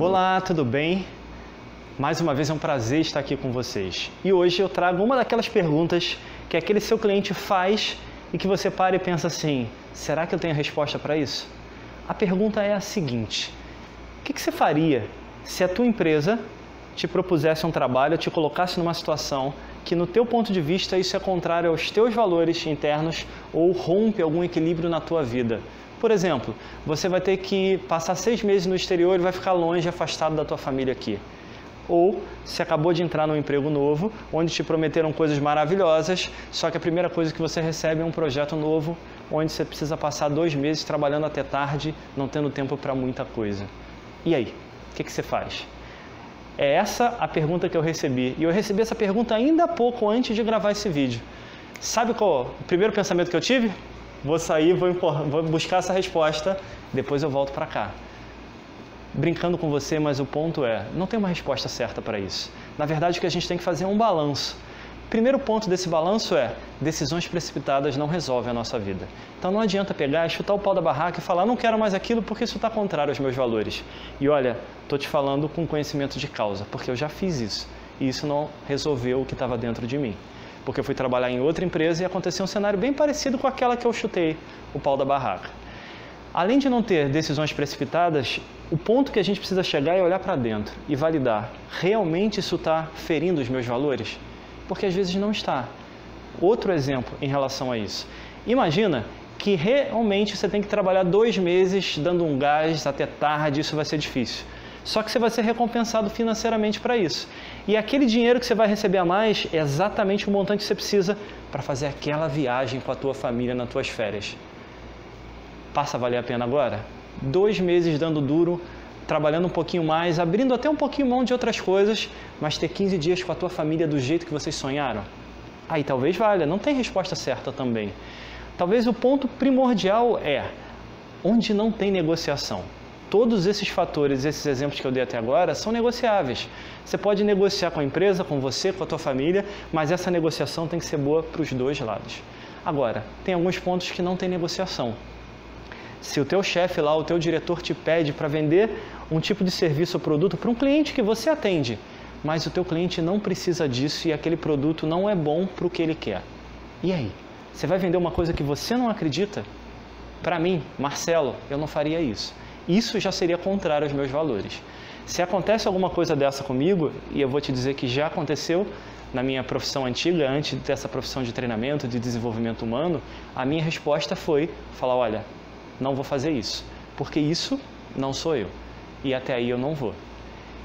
Olá, tudo bem? Mais uma vez é um prazer estar aqui com vocês. E hoje eu trago uma daquelas perguntas que aquele seu cliente faz e que você para e pensa assim: será que eu tenho a resposta para isso? A pergunta é a seguinte: o que, que você faria se a tua empresa te propusesse um trabalho, te colocasse numa situação que no teu ponto de vista isso é contrário aos teus valores internos ou rompe algum equilíbrio na tua vida? Por exemplo, você vai ter que passar seis meses no exterior e vai ficar longe, afastado da tua família aqui. Ou se acabou de entrar num emprego novo, onde te prometeram coisas maravilhosas, só que a primeira coisa que você recebe é um projeto novo, onde você precisa passar dois meses trabalhando até tarde, não tendo tempo para muita coisa. E aí, o que, que você faz? É essa a pergunta que eu recebi. E eu recebi essa pergunta ainda há pouco antes de gravar esse vídeo. Sabe qual o primeiro pensamento que eu tive? Vou sair, vou, vou buscar essa resposta, depois eu volto para cá. Brincando com você, mas o ponto é, não tem uma resposta certa para isso. Na verdade, o que a gente tem que fazer é um balanço. Primeiro ponto desse balanço é: decisões precipitadas não resolvem a nossa vida. Então não adianta pegar, chutar o pau da barraca e falar, não quero mais aquilo porque isso está contrário aos meus valores. E olha, estou te falando com conhecimento de causa, porque eu já fiz isso e isso não resolveu o que estava dentro de mim porque eu fui trabalhar em outra empresa e aconteceu um cenário bem parecido com aquela que eu chutei o pau da barraca. Além de não ter decisões precipitadas, o ponto que a gente precisa chegar é olhar para dentro e validar: realmente isso está ferindo os meus valores? Porque às vezes não está. Outro exemplo em relação a isso. Imagina que realmente você tem que trabalhar dois meses dando um gás até tarde, isso vai ser difícil. Só que você vai ser recompensado financeiramente para isso. E aquele dinheiro que você vai receber a mais é exatamente o montante que você precisa para fazer aquela viagem com a tua família nas tuas férias. Passa a valer a pena agora? Dois meses dando duro, trabalhando um pouquinho mais, abrindo até um pouquinho mão de outras coisas, mas ter 15 dias com a tua família do jeito que vocês sonharam? Aí talvez valha, não tem resposta certa também. Talvez o ponto primordial é onde não tem negociação todos esses fatores, esses exemplos que eu dei até agora, são negociáveis. Você pode negociar com a empresa, com você, com a tua família, mas essa negociação tem que ser boa para os dois lados. Agora, tem alguns pontos que não tem negociação. Se o teu chefe lá, o teu diretor te pede para vender um tipo de serviço ou produto para um cliente que você atende, mas o teu cliente não precisa disso e aquele produto não é bom para o que ele quer. E aí? Você vai vender uma coisa que você não acredita? Para mim, Marcelo, eu não faria isso isso já seria contrário aos meus valores. Se acontece alguma coisa dessa comigo, e eu vou te dizer que já aconteceu na minha profissão antiga, antes dessa profissão de treinamento, de desenvolvimento humano, a minha resposta foi falar, olha, não vou fazer isso, porque isso não sou eu. E até aí eu não vou.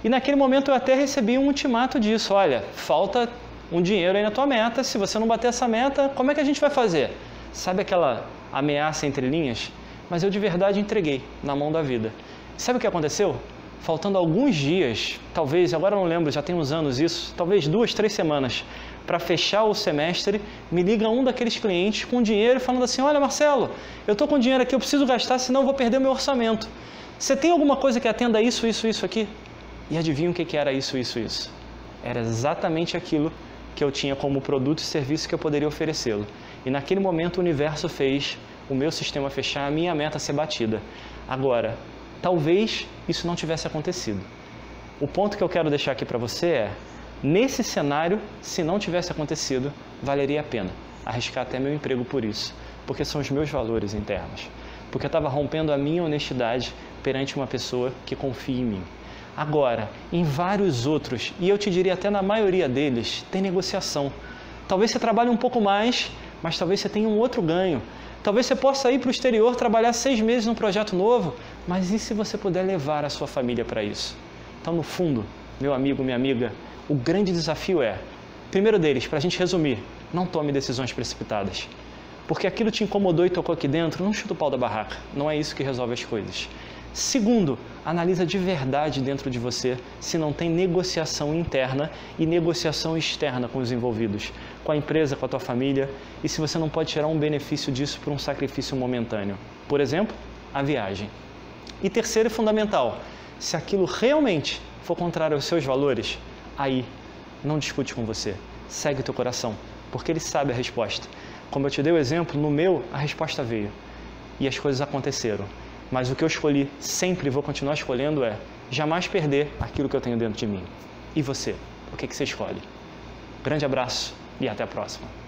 E naquele momento eu até recebi um ultimato disso, olha, falta um dinheiro aí na tua meta, se você não bater essa meta, como é que a gente vai fazer? Sabe aquela ameaça entre linhas? Mas eu de verdade entreguei na mão da vida. Sabe o que aconteceu? Faltando alguns dias, talvez, agora não lembro, já tem uns anos isso, talvez duas, três semanas, para fechar o semestre, me liga um daqueles clientes com dinheiro falando assim: Olha, Marcelo, eu estou com dinheiro aqui, eu preciso gastar, senão eu vou perder meu orçamento. Você tem alguma coisa que atenda isso, isso, isso aqui? E adivinha o que era isso, isso, isso? Era exatamente aquilo que eu tinha como produto e serviço que eu poderia oferecê-lo. E naquele momento o universo fez o meu sistema fechar, a minha meta ser batida. Agora, talvez isso não tivesse acontecido. O ponto que eu quero deixar aqui para você é: nesse cenário, se não tivesse acontecido, valeria a pena arriscar até meu emprego por isso, porque são os meus valores internos. Porque eu estava rompendo a minha honestidade perante uma pessoa que confia em mim. Agora, em vários outros, e eu te diria até na maioria deles, tem negociação. Talvez você trabalhe um pouco mais, mas talvez você tenha um outro ganho. Talvez você possa ir para o exterior trabalhar seis meses num projeto novo, mas e se você puder levar a sua família para isso? Então, no fundo, meu amigo, minha amiga, o grande desafio é, primeiro deles, para a gente resumir, não tome decisões precipitadas. Porque aquilo te incomodou e tocou aqui dentro, não chuta o pau da barraca. Não é isso que resolve as coisas. Segundo, analisa de verdade dentro de você se não tem negociação interna e negociação externa com os envolvidos, com a empresa, com a tua família, e se você não pode tirar um benefício disso por um sacrifício momentâneo. Por exemplo, a viagem. E terceiro e fundamental, se aquilo realmente for contrário aos seus valores, aí não discute com você, segue o teu coração, porque ele sabe a resposta. Como eu te dei o exemplo, no meu a resposta veio e as coisas aconteceram. Mas o que eu escolhi, sempre vou continuar escolhendo, é jamais perder aquilo que eu tenho dentro de mim. E você? O que, que você escolhe? Grande abraço e até a próxima.